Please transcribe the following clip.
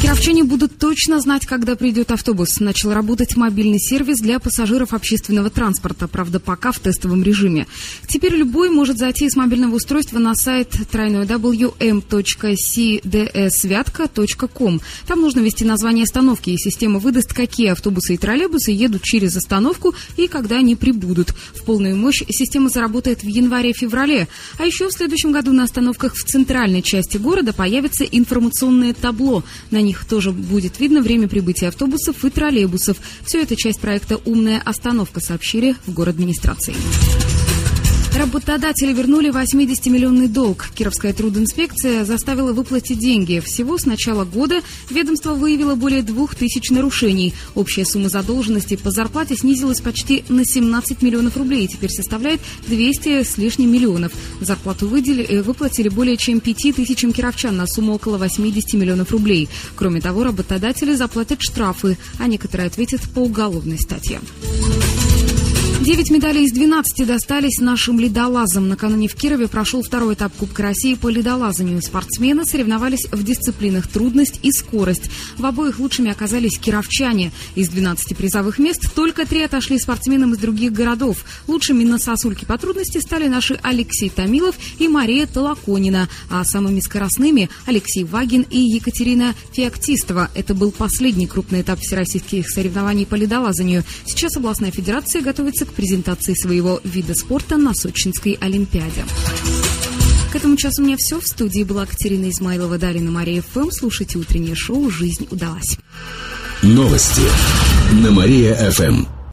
Кировчане будут точно знать, когда придет автобус. Начал работать мобильный сервис для пассажиров общественного транспорта, правда, пока в тестовом режиме. Теперь любой может зайти с мобильного устройства на сайт www.cdsvyatka.com. Там нужно ввести название остановки, и система выдаст, какие автобусы и троллейбусы едут через остановку и когда они прибудут. В полную мощь система заработает в январе-феврале. А еще в следующем году на остановках в центральной части города появится информационное табло. На них тоже будет видно время прибытия автобусов и троллейбусов. Все это часть проекта «Умная остановка», сообщили в город администрации. Работодатели вернули 80-миллионный долг. Кировская трудинспекция заставила выплатить деньги. Всего с начала года ведомство выявило более двух тысяч нарушений. Общая сумма задолженности по зарплате снизилась почти на 17 миллионов рублей и теперь составляет 200 с лишним миллионов. Зарплату выдели, э, выплатили более чем 5 тысячам кировчан на сумму около 80 миллионов рублей. Кроме того, работодатели заплатят штрафы, а некоторые ответят по уголовной статье. Девять медалей из 12 достались нашим ледолазам. Накануне в Кирове прошел второй этап Кубка России по ледолазанию. Спортсмены соревновались в дисциплинах трудность и скорость. В обоих лучшими оказались кировчане. Из 12 призовых мест только три отошли спортсменам из других городов. Лучшими на сосульке по трудности стали наши Алексей Томилов и Мария Толоконина. А самыми скоростными Алексей Вагин и Екатерина Феоктистова. Это был последний крупный этап всероссийских соревнований по ледолазанию. Сейчас областная федерация готовится к презентации своего вида спорта на Сочинской Олимпиаде. К этому часу у меня все. В студии была Катерина Измайлова, Далее на Мария ФМ. Слушайте утреннее шоу «Жизнь удалась». Новости на Мария ФМ.